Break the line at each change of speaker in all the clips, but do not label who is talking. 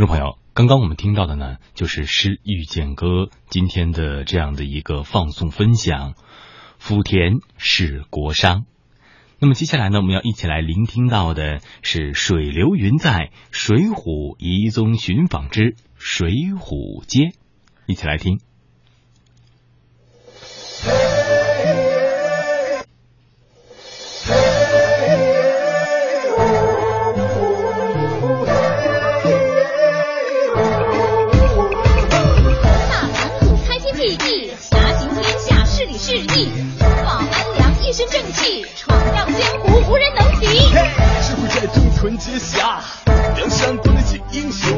听众朋友，刚刚我们听到的呢，就是《诗遇见歌》今天的这样的一个放送分享。福田是国殇。那么接下来呢，我们要一起来聆听到的是“水流云在，水浒遗踪寻访之水浒街”，一起来听。
无人能敌，智慧在众屯结下，梁山多的
是英雄。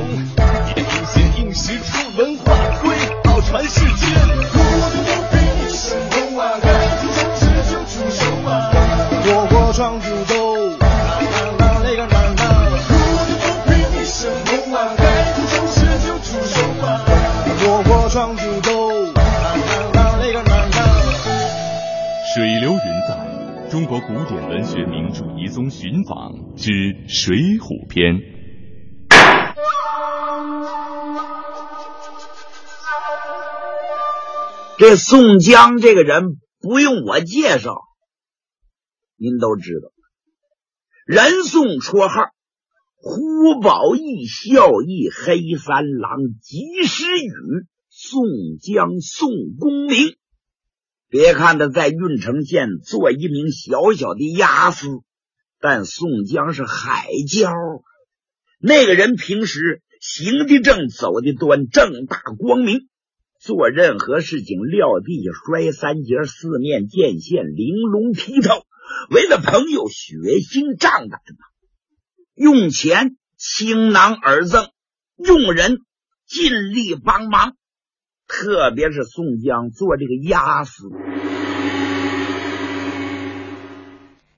国古典文学名著遗踪寻访之《水浒篇》。
这宋江这个人不用我介绍，您都知道。人送绰号“呼宝义”“孝义”“黑三郎”“及时雨”，宋江宋公明。别看他在郓城县做一名小小的押司，但宋江是海椒。那个人平时行的正，走的端，正大光明。做任何事情，撂地下摔三节，四面见线，玲珑剔透。为了朋友，血性仗胆呐。用钱倾囊而赠，用人尽力帮忙。特别是宋江做这个押司，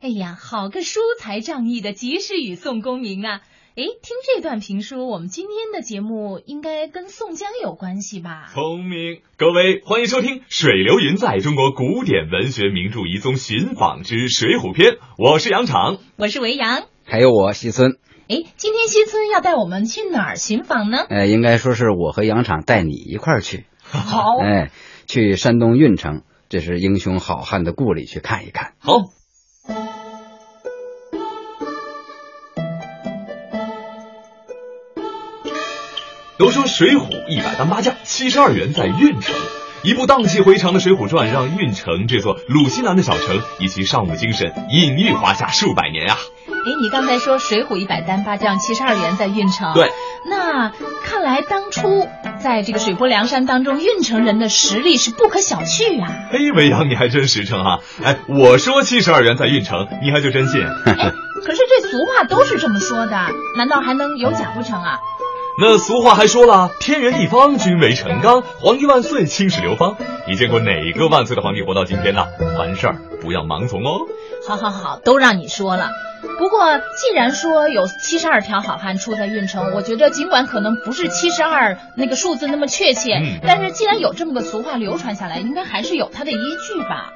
哎呀，好个疏财仗义的及时雨宋公明啊！哎，听这段评书，我们今天的节目应该跟宋江有关系吧？
聪明，各位欢迎收听《水流云在中国古典文学名著遗踪寻访之水浒篇》，我是杨昶，
我是维扬，
还有我西村。
哎，今天西村要带我们去哪儿寻访呢？
呃，应该说是我和杨昶带你一块儿去。
好，
哎，去山东运城，这是英雄好汉的故里，去看一看。
好。都说《水浒》一百单八将，七十二员在运城。一部荡气回肠的《水浒传》，让运城这座鲁西南的小城以其尚武精神隐喻华夏数百年啊！
哎，你刚才说《水浒》一百单八将，七十二员在运城。
对，
那看来当初在这个水泊梁山当中，运城人的实力是不可小觑啊！
嘿，维扬，你还真实诚啊！哎，我说七十二元在运城，你还就真信？
可是这俗话都是这么说的，难道还能有假不成啊？
那俗话还说了，天圆地方，君为臣纲，皇帝万岁，青史流芳。你见过哪个万岁的皇帝活到今天呢？凡事儿不要盲从哦。
好好好，都让你说了。不过，既然说有七十二条好汉出在运城，我觉得尽管可能不是七十二那个数字那么确切，
嗯、
但是既然有这么个俗话流传下来，应该还是有它的依据吧？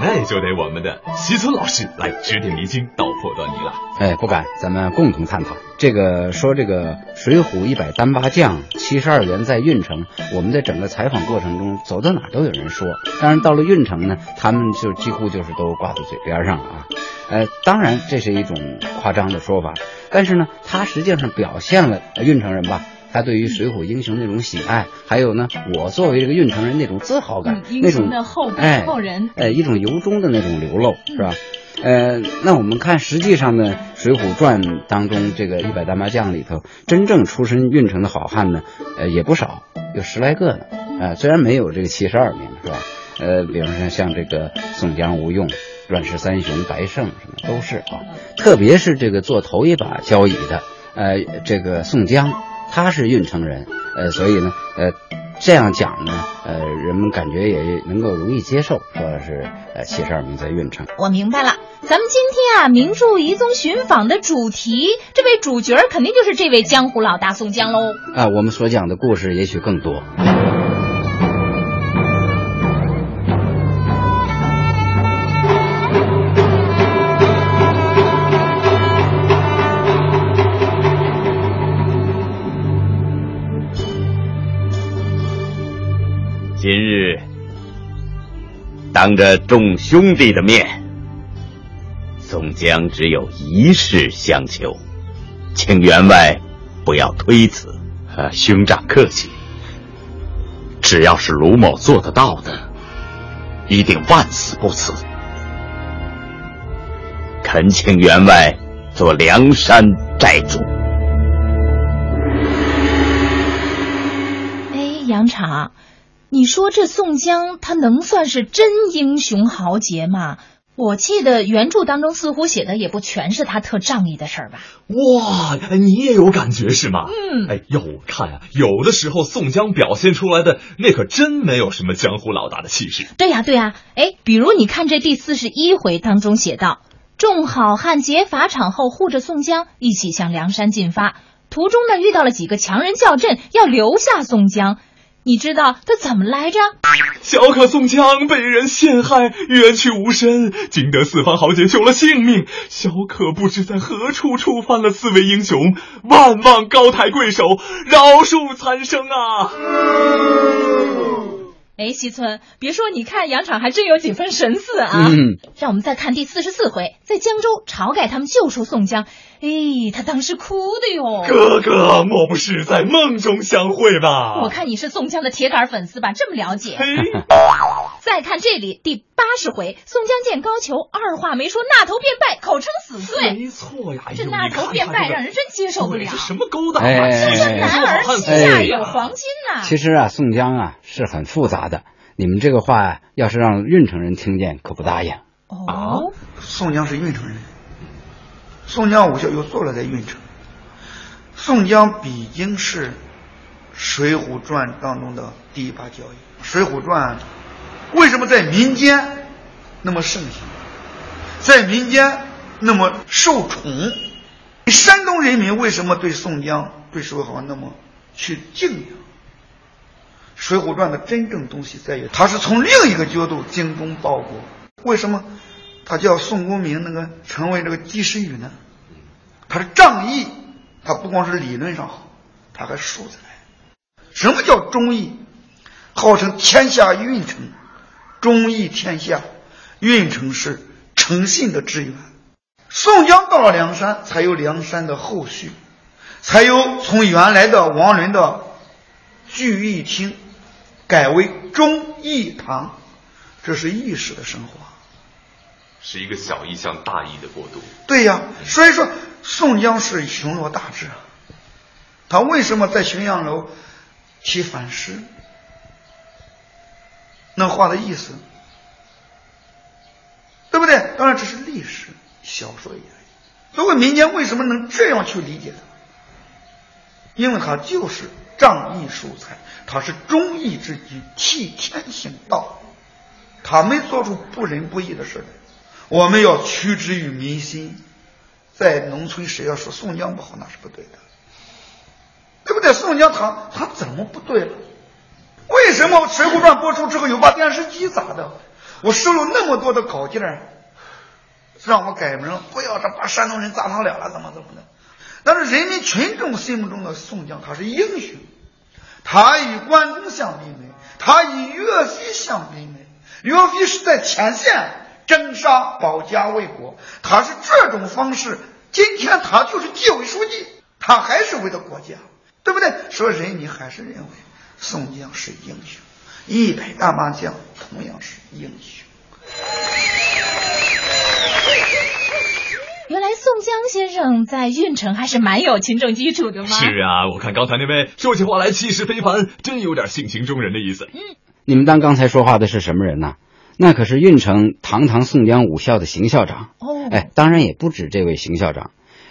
那就得我们的西村老师来指点迷津，道破端倪了。
哎，不敢，咱们共同探讨这个。说这个《水浒》一百单八将，七十二员在运城。我们在整个采访过程中，走到哪都有人说。当然，到了运城呢，他们就几乎就是都挂在嘴边上了啊。呃，当然这是一种夸张的说法，但是呢，它实际上表现了运城人吧，他对于水浒英雄那种喜爱，还有呢，我作为这个运城人那种自豪感，
嗯、
那种
的后
哎
后人，
哎，一种由衷的那种流露，是吧？呃，那我们看，实际上呢，《水浒传》当中这个一百单八将里头，真正出身运城的好汉呢，呃，也不少，有十来个呢。呃，虽然没有这个七十二名，是吧？呃，比方说像这个宋江、吴用。阮氏三雄、白胜什么都是啊，特别是这个做头一把交椅的，呃，这个宋江，他是运城人，呃，所以呢，呃，这样讲呢，呃，人们感觉也能够容易接受，说是呃七十二名在运城。
我明白了，咱们今天啊名著遗踪寻访的主题这位主角肯定就是这位江湖老大宋江喽。
啊我们所讲的故事也许更多。
今日当着众兄弟的面宋江只有一事相求，请员外不要推辞。
呃，兄长客气。只要是卢某做得到的，一定万死不辞。
恳请员外做梁山寨主。
哎，杨场，你说这宋江他能算是真英雄豪杰吗？我记得原著当中似乎写的也不全是他特仗义的事儿吧？
哇，你也有感觉是吗？
嗯，
哎，要我看啊，有的时候宋江表现出来的那可真没有什么江湖老大的气势。
对呀，对呀，哎，比如你看这第四十一回当中写道，众好汉劫法场后护着宋江一起向梁山进发，途中呢遇到了几个强人叫阵，要留下宋江。你知道他怎么来着？
小可宋江被人陷害，冤屈无声，惊得四方豪杰救了性命。小可不知在何处触犯了四位英雄，万望高抬贵手，饶恕残生啊！
哎，西村，别说，你看杨场还真有几分神似啊！
嗯，
让我们再看第四十四回，在江州，晁盖他们救出宋江，哎，他当时哭的哟。
哥哥，莫不是在梦中相会吧？
我看你是宋江的铁杆粉丝吧，这么了解。
嘿，
再看这里第八十回，宋江见高俅，二话没说，那头便拜，口称死罪。
没错呀，
这那头便拜让人真接受不了。
这什么勾当
哎
是不是男儿膝下有黄金呐？
其实啊，宋江啊是很复杂的。你们这个话、要是让运城人听见，可不答应。
哦，
宋江是运城人，宋江武校又坐落在运城。宋江毕竟是《水浒传》当中的第一把交椅，《水浒传》为什么在民间那么盛行，在民间那么受宠？山东人民为什么对宋江、对石河那么去敬仰？《水浒传》的真正东西在于，它是从另一个角度精忠报国。为什么他叫宋公明那个成为这个及时雨呢？他是仗义，他不光是理论上好，他还术才。什么叫忠义？号称天下运城，忠义天下，运城是诚信的支援。宋江到了梁山，才有梁山的后续，才有从原来的王伦的聚义厅改为忠义堂，这是义士的生活。
是一个小义向大义的过渡。
对呀，所以说宋江是雄罗大志啊。他为什么在浔阳楼题反诗？那话的意思，对不对？当然这是历史小说。所谓民间为什么能这样去理解他？因为他就是仗义疏财，他是忠义之举，替天行道，他没做出不仁不义的事来。我们要屈之于民心，在农村谁要说宋江不好，那是不对的，对不对？宋江他他怎么不对了？为什么《水浒传》播出之后有把电视机砸的？我收了那么多的稿件，让我改名，不要这把山东人砸堂了了，怎么怎么的？但是人民群众心目中的宋江，他是英雄，他与关公相比美，他与岳飞相比美。岳飞是在前线。征杀保家卫国，他是这种方式。今天他就是纪委书记，他还是为了国家，对不对？说人你还是认为宋江是英雄，一百大麻将同样是英雄。
原来宋江先生在运城还是蛮有群众基础的吗？
是啊，我看刚才那位说起话来气势非凡，真有点性情中人的意思。
嗯，
你们当刚才说话的是什么人呐？那可是运城堂堂宋江武校的邢校长
哦，
哎，当然也不止这位邢校长，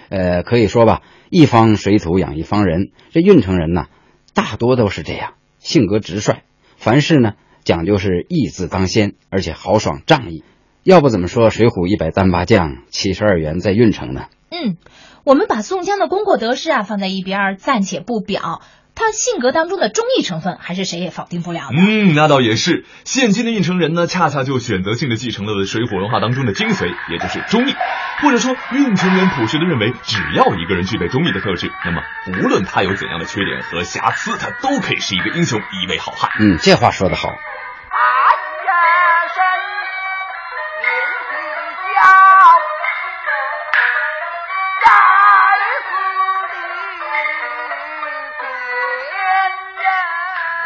呃，可以说吧，一方水土养一方人，这运城人呢，大多都是这样，性格直率，凡事呢讲究是义字当先，而且豪爽仗义。要不怎么说《水浒》一百单八将，七十二员在运城呢？
嗯，我们把宋江的功过得失啊放在一边，暂且不表。他性格当中的忠义成分还是谁也否定不了的。
嗯，那倒也是。现今的应城人呢，恰恰就选择性的继承了水浒文化当中的精髓，也就是忠义。或者说，应城人朴实的认为，只要一个人具备忠义的特质，那么无论他有怎样的缺点和瑕疵，他都可以是一个英雄，一位好汉。
嗯，这话说得好。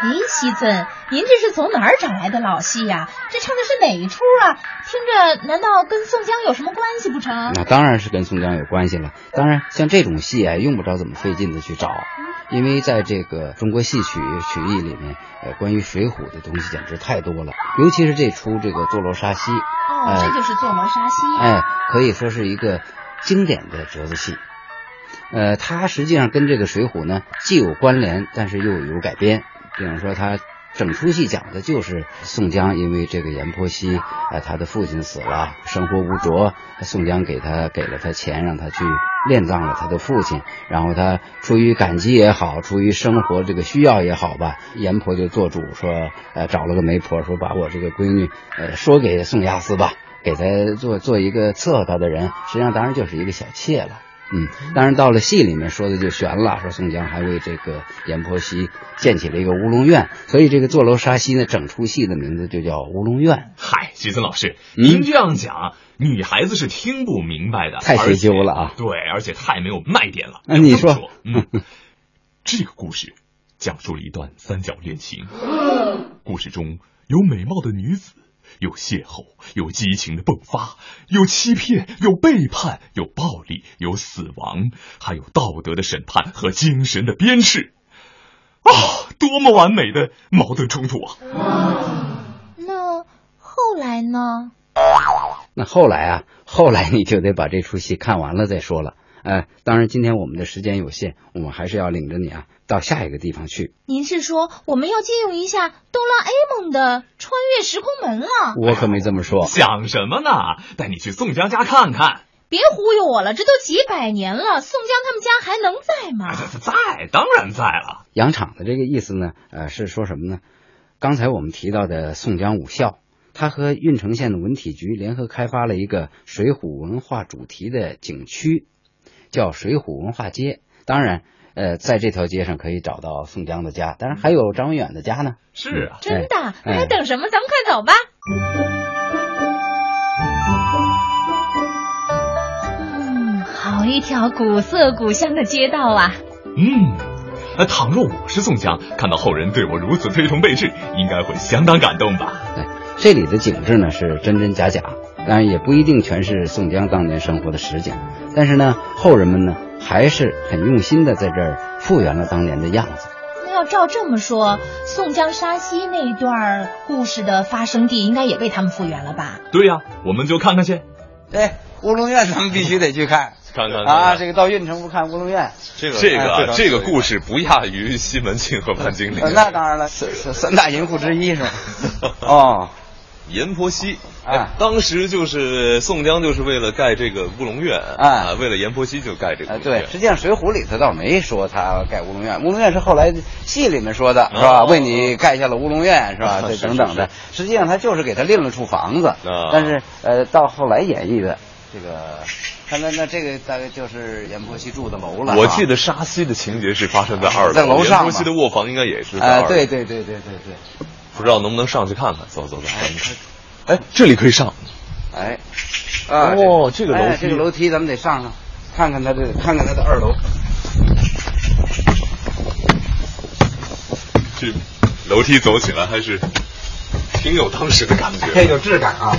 哎，西尊，您这是从哪儿找来的老戏呀？这唱的是哪一出啊？听着，难道跟宋江有什么关系不成？
那当然是跟宋江有关系了。当然，像这种戏啊，用不着怎么费劲的去找，因为在这个中国戏曲曲艺里面，呃，关于水浒的东西简直太多了。尤其是这出这个坐楼杀西，
哦，这就是坐楼杀西。
哎，可以说是一个经典的折子戏。呃，它实际上跟这个水浒呢既有关联，但是又有改编。比方说，他整出戏讲的就是宋江因为这个阎婆惜，呃，他的父亲死了，生活无着，宋江给他给了他钱，让他去殓葬了他的父亲。然后他出于感激也好，出于生活这个需要也好吧，阎婆就做主说，呃，找了个媒婆，说把我这个闺女，呃，说给宋押司吧，给他做做一个伺候他的人。实际上，当然就是一个小妾了。嗯，当然到了戏里面说的就悬了，说宋江还为这个阎婆惜建起了一个乌龙院，所以这个坐楼杀西呢，整出戏的名字就叫乌龙院。
嗨，徐森老师，您这样讲，女孩子是听不明白的，
太学究了啊！
对，而且太没有卖点了。
那你说，
嗯，这个故事讲述了一段三角恋情，故事中有美貌的女子。有邂逅，有激情的迸发，有欺骗，有背叛，有暴力，有死亡，还有道德的审判和精神的鞭笞。啊，多么完美的矛盾冲突
啊！那后来呢？
那后来啊，后来你就得把这出戏看完了再说了。哎，当然，今天我们的时间有限，我们还是要领着你啊。到下一个地方去。
您是说我们要借用一下哆啦 A 梦的穿越时空门了？
我可没这么说。
想什么呢？带你去宋江家看看。
别忽悠我了，这都几百年了，宋江他们家还能在吗？
在，当然在了。
杨场的这个意思呢，呃，是说什么呢？刚才我们提到的宋江武校，他和郓城县的文体局联合开发了一个水浒文化主题的景区，叫水浒文化街。当然。呃，在这条街上可以找到宋江的家，当然还有张文远的家呢。
是啊，
真的，那还等什么？咱们快走吧。嗯，好一条古色古香的街道啊。
嗯，那倘若我是宋江，看到后人对我如此推崇备至，应该会相当感动吧？
哎，这里的景致呢是真真假假，当然也不一定全是宋江当年生活的实景，但是呢，后人们呢。还是很用心的，在这儿复原了当年的样子。
那要照这么说，宋江杀西那一段故事的发生地，应该也被他们复原了吧？
对呀，我们就看看去。
对，乌龙院咱们必须得去看，
看看
啊！这个到运城不看乌龙院，
这个这个这个故事不亚于西门庆和潘金莲。
那当然了，三三大淫妇之一是吧？哦。
阎婆惜哎，当时就是宋江就是为了盖这个乌龙院啊，为了阎婆惜就盖这个。
对，实际上《水浒》里头倒没说他盖乌龙院，乌龙院是后来戏里面说的，是吧？为你盖下了乌龙院，是吧？这等等的，实际上他就是给他另了处房子。但是呃，到后来演绎的这个，看那那这个大概就是阎婆惜住的楼了。
我记得杀西的情节是发生在二楼，
在楼上。
阎婆惜的卧房应该也是。
啊，对对对对对对。
不知道能不能上去看看？走走走，哎，这里可以上。
哎，啊
哦，这个楼梯，
这个楼梯咱们得上上，看看他的，看看他的二楼。
这楼梯走起来还是挺有当时的感觉，
很有质感啊。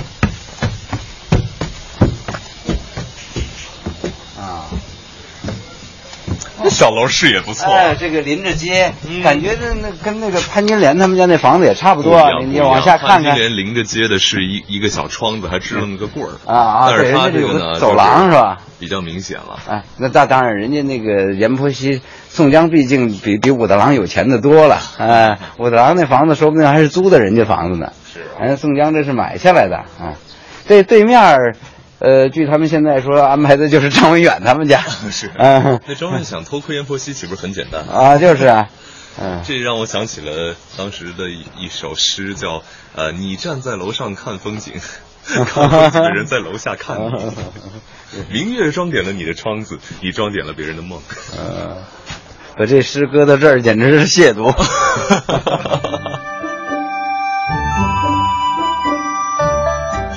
小楼视野不错，
哎，这个临着街，感觉那那跟那个潘金莲他们家那房子也差不多。你你往下看看，
潘金莲临着街的是一一个小窗子，还支了个棍儿
啊啊！
但是他
这
个呢，
走廊是吧？
比较明显了。
哎，那那当然，人家那个阎婆惜、宋江毕竟比比武大郎有钱的多了。哎，武大郎那房子说不定还是租的人家房子呢。
是，
哎，宋江这是买下来的啊。这对面。呃，据他们现在说，安排的就是张文远他们家。
是，嗯，那张文想偷窥阎婆惜，岂不是很简单
啊？就是啊，
嗯，
这让我想起了当时的一一首诗，叫呃，你站在楼上看风景，看风景的人在楼下看你。明月装点了你的窗子，你装点了别人的梦。
呃，把这诗搁到这儿，简直是亵渎。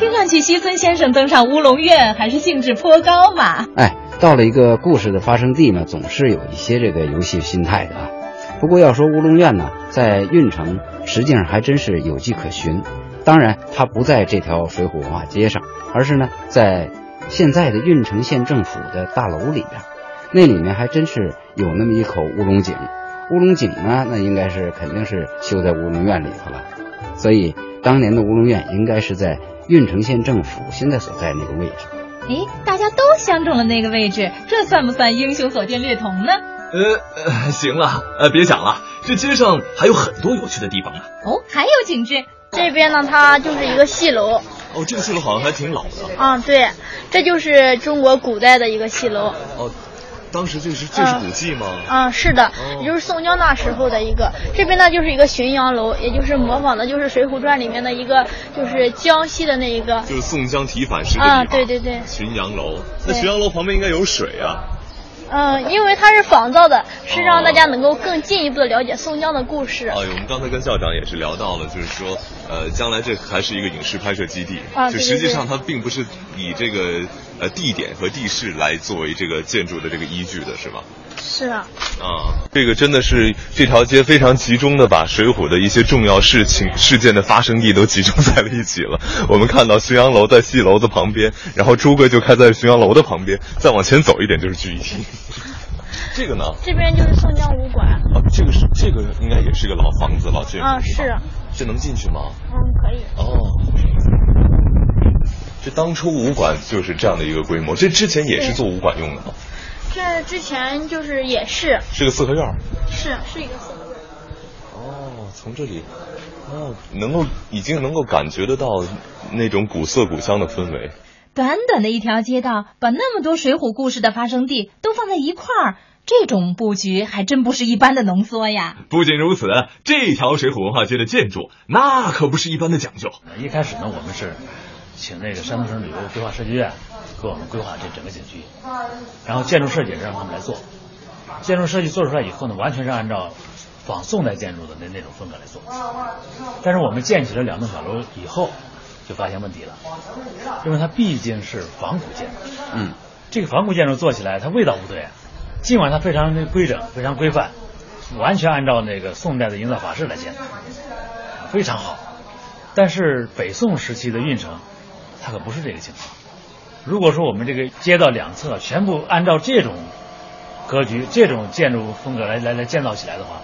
听上去，西村先生登上乌龙院还是兴致颇高嘛。
哎，到了一个故事的发生地呢，总是有一些这个游戏心态的啊。不过要说乌龙院呢，在运城实际上还真是有迹可循。当然，它不在这条水浒文化街上，而是呢在现在的运城县政府的大楼里边，那里面还真是有那么一口乌龙井。乌龙井呢，那应该是肯定是修在乌龙院里头了。所以当年的乌龙院应该是在运城县政府现在所在那个位置。
哎，大家都相中了那个位置，这算不算英雄所见略同呢？
呃呃，行了，呃，别讲了，这街上还有很多有趣的地方呢。
哦，还有景致。
这边呢，它就是一个戏楼。
哦，这个戏楼好像还挺老的。
啊，对，这就是中国古代的一个戏楼。
哦，当时这是这是古迹吗？
啊，是的，也就是宋江那时候的一个。这边呢就是一个浔阳楼，也就是模仿的就是《水浒传》里面的一个，就是江西的那一个。
就是宋江提反诗的
啊，对对对。
浔阳楼，那浔阳楼旁边应该有水啊。
嗯，因为它是仿造的，是让大家能够更进一步的了解宋江的故事。
哦，我们刚才跟校长也是聊到了，就是说，呃，将来这还是一个影视拍摄基地，
啊，
就实际上它并不是以这个呃地点和地势来作为这个建筑的这个依据的，是吗？
是啊。
啊，这个真的是这条街非常集中的把水浒的一些重要事情、事件的发生地都集中在了一起了。我们看到浔阳楼在戏楼子旁边，然后朱贵就开在浔阳楼的旁边，再往前走一点就是聚义厅。这个呢？
这边就是宋江武馆。
啊，这个是这个应该也是个老房子、老建筑。
啊，是。
这能进去吗？
嗯，可以。
哦。这当初武馆就是这样的一个规模，这之前也是做武馆用的吗？
这之前就是也是。
是个四合院。
是，是一个四合院。
哦，从这里，哦，能够已经能够感觉得到那种古色古香的氛围。
短短的一条街道，把那么多水浒故事的发生地都放在一块儿，这种布局还真不是一般的浓缩呀。
不仅如此，这条水浒文化街的建筑那可不是一般的讲究。
一开始呢，我们是请那个山东省旅游规划设计院给我们规划这整个景区，然后建筑设计让他们来做。建筑设计做出来以后呢，完全是按照仿宋代建筑的那那种风格来做。但是我们建起了两栋小楼以后。就发现问题了，因为它毕竟是仿古建筑，
嗯，
这个仿古建筑做起来它味道不对，尽管它非常规整、非常规范，完全按照那个宋代的营造法式来建，非常好。但是北宋时期的运城，它可不是这个情况。如果说我们这个街道两侧全部按照这种格局、这种建筑风格来来来建造起来的话，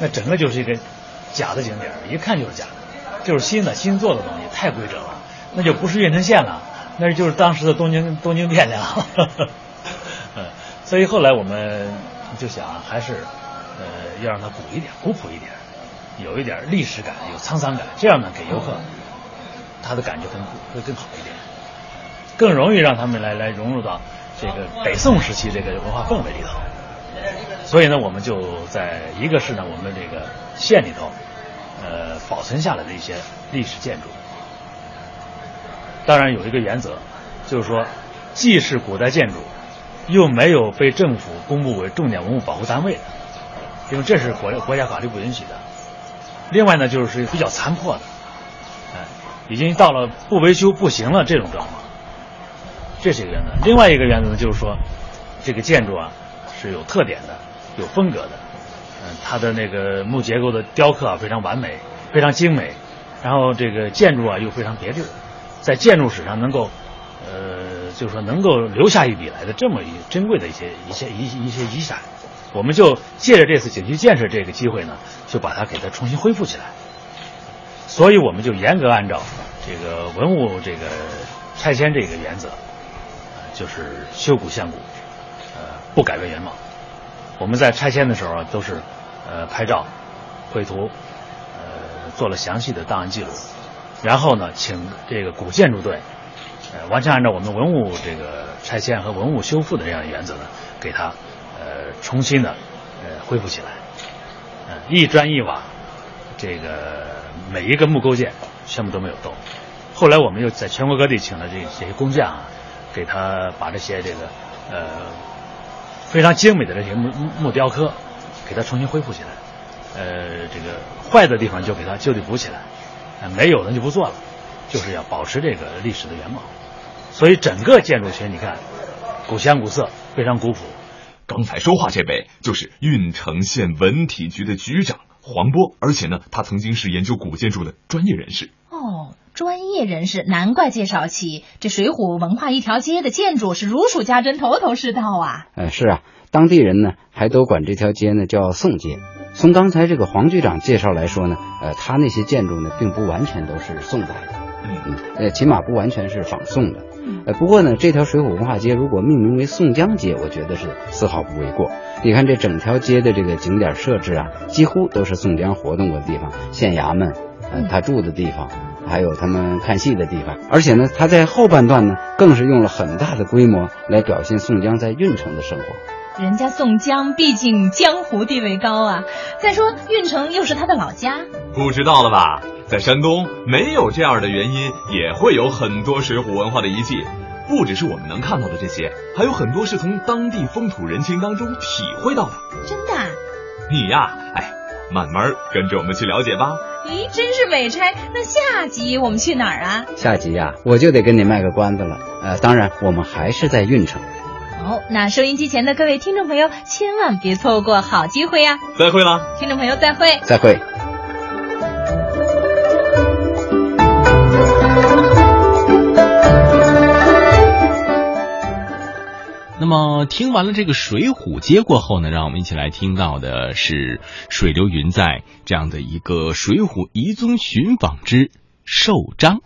那整个就是一个假的景点，一看就是假的。就是新的新做的东西太规整了，那就不是运城县了，那就是当时的东京东京汴梁。所以后来我们就想，还是呃要让它古一点、古朴一点，有一点历史感、有沧桑感，这样呢给游客他的感觉更会更好一点，更容易让他们来来融入到这个北宋时期这个文化氛围里头。所以呢，我们就在一个是呢，我们这个县里头。呃，保存下来的一些历史建筑，当然有一个原则，就是说，既是古代建筑，又没有被政府公布为重点文物保护单位的，因为这是国国家法律不允许的。另外呢，就是比较残破的，哎，已经到了不维修不行了这种状况，这是一个原则。另外一个原则呢，就是说，这个建筑啊是有特点的，有风格的。嗯，它的那个木结构的雕刻啊非常完美，非常精美，然后这个建筑啊又非常别致，在建筑史上能够，呃，就是说能够留下一笔来的这么一珍贵的一些一些一一些遗产，我们就借着这次景区建设这个机会呢，就把它给它重新恢复起来。所以我们就严格按照这个文物这个拆迁这个原则，就是修古现古，呃，不改变原貌。我们在拆迁的时候，都是呃拍照、绘图，呃做了详细的档案记录，然后呢，请这个古建筑队，完全按照我们文物这个拆迁和文物修复的这样的原则呢，给它呃重新的呃恢复起来。一砖一瓦，这个每一个木构件全部都没有动。后来我们又在全国各地请了这这些工匠啊，给他把这些这个呃非常精美的这些木木雕刻，给它重新恢复起来。呃，这个坏的地方就给它就地补起来，没有的就不做了，就是要保持这个历史的原貌。所以整个建筑群你看，古香古色，非常古朴。
刚才说话这位就是郓城县文体局的局长黄波，而且呢，他曾经是研究古建筑的专业人士。
哦，专业人士，难怪介绍起这水浒文化一条街的建筑是如数家珍，头头是道啊。
呃，是啊，当地人呢还都管这条街呢叫宋街。从刚才这个黄局长介绍来说呢，呃，他那些建筑呢并不完全都是宋代的，嗯，呃，起码不完全是仿宋的。呃，不过呢，这条水浒文化街如果命名为宋江街，我觉得是丝毫不为过。你看这整条街的这个景点设置啊，几乎都是宋江活动过的地方，县衙门，呃，他住的地方，还有他们看戏的地方。而且呢，他在后半段呢，更是用了很大的规模来表现宋江在运城的生活。
人家宋江毕竟江湖地位高啊，再说运城又是他的老家，
不知道了吧？在山东，没有这样的原因，也会有很多水浒文化的遗迹。不只是我们能看到的这些，还有很多是从当地风土人情当中体会到的。
真的啊？
你呀，哎，慢慢跟着我们去了解吧。
咦，真是美差！那下集我们去哪儿啊？
下集呀、我就得跟你卖个关子了。呃，当然，我们还是在运城。
好，那收音机前的各位听众朋友，千万别错过好机会呀、
再会了。
听众朋友，再会。
再会。
那么听完了这个水浒街过后呢，让我们一起来听到的是水流云在这样的一个《水浒遗踪寻访之寿章》。